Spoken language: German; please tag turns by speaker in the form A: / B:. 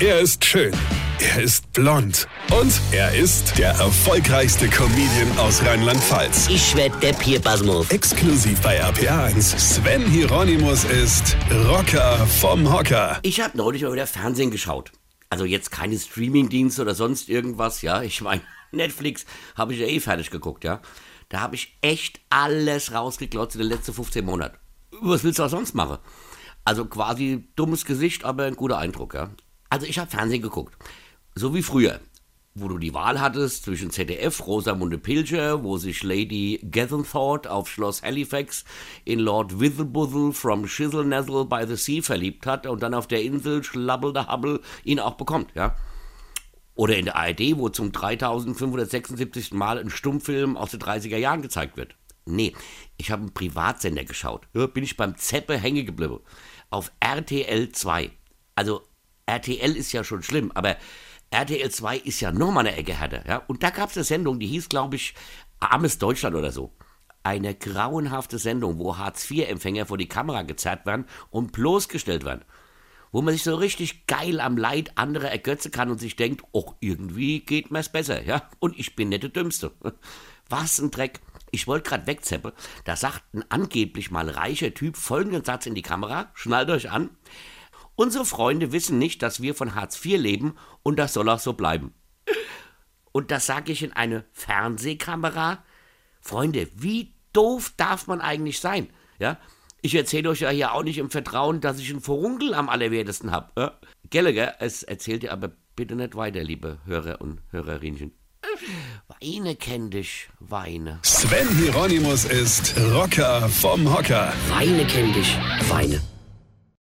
A: Er ist schön. Er ist blond. Und er ist der erfolgreichste Comedian aus Rheinland-Pfalz.
B: Ich werd der Pierpasmus.
A: Exklusiv bei RPA1. Sven Hieronymus ist Rocker vom Hocker.
B: Ich habe neulich mal wieder Fernsehen geschaut. Also jetzt keine Streamingdienste oder sonst irgendwas, ja. Ich meine, Netflix habe ich ja eh fertig geguckt, ja. Da habe ich echt alles rausgeklotzt in den letzten 15 Monaten. Was willst du auch sonst machen? Also quasi dummes Gesicht, aber ein guter Eindruck, ja. Also ich habe Fernsehen geguckt. So wie früher, wo du die Wahl hattest zwischen ZDF, Rosamunde Pilcher, wo sich Lady Gethenthorpe auf Schloss Halifax in Lord Witherbuttle from Shizzle by the Sea verliebt hat und dann auf der Insel Schlabbel der Hubble ihn auch bekommt, ja. Oder in der ARD, wo zum 3576. Mal ein Stummfilm aus den 30er Jahren gezeigt wird. Nee, ich habe einen Privatsender geschaut. Bin ich beim Zeppe hängen geblieben. Auf RTL 2. Also RTL ist ja schon schlimm, aber RTL 2 ist ja nochmal eine Ecke härter. Ja? Und da gab es eine Sendung, die hieß, glaube ich, Armes Deutschland oder so. Eine grauenhafte Sendung, wo Hartz-IV-Empfänger vor die Kamera gezerrt werden und bloßgestellt werden. Wo man sich so richtig geil am Leid anderer ergötzen kann und sich denkt, oh, irgendwie geht mir's besser, ja? Und ich bin nicht der Dümmste. Was ein Dreck. Ich wollte gerade wegzeppen. Da sagt ein angeblich mal reicher Typ folgenden Satz in die Kamera. Schnallt euch an. Unsere Freunde wissen nicht, dass wir von Hartz IV leben und das soll auch so bleiben. Und das sage ich in eine Fernsehkamera. Freunde, wie doof darf man eigentlich sein? Ja? Ich erzähle euch ja hier auch nicht im Vertrauen, dass ich einen Furunkel am allerwertesten habe. Ja? Gallagher, es erzählt ihr aber bitte nicht weiter, liebe Hörer und Hörerinchen. Weine kenn dich, weine.
A: Sven Hieronymus ist Rocker vom Hocker.
B: Weine kenn dich, weine.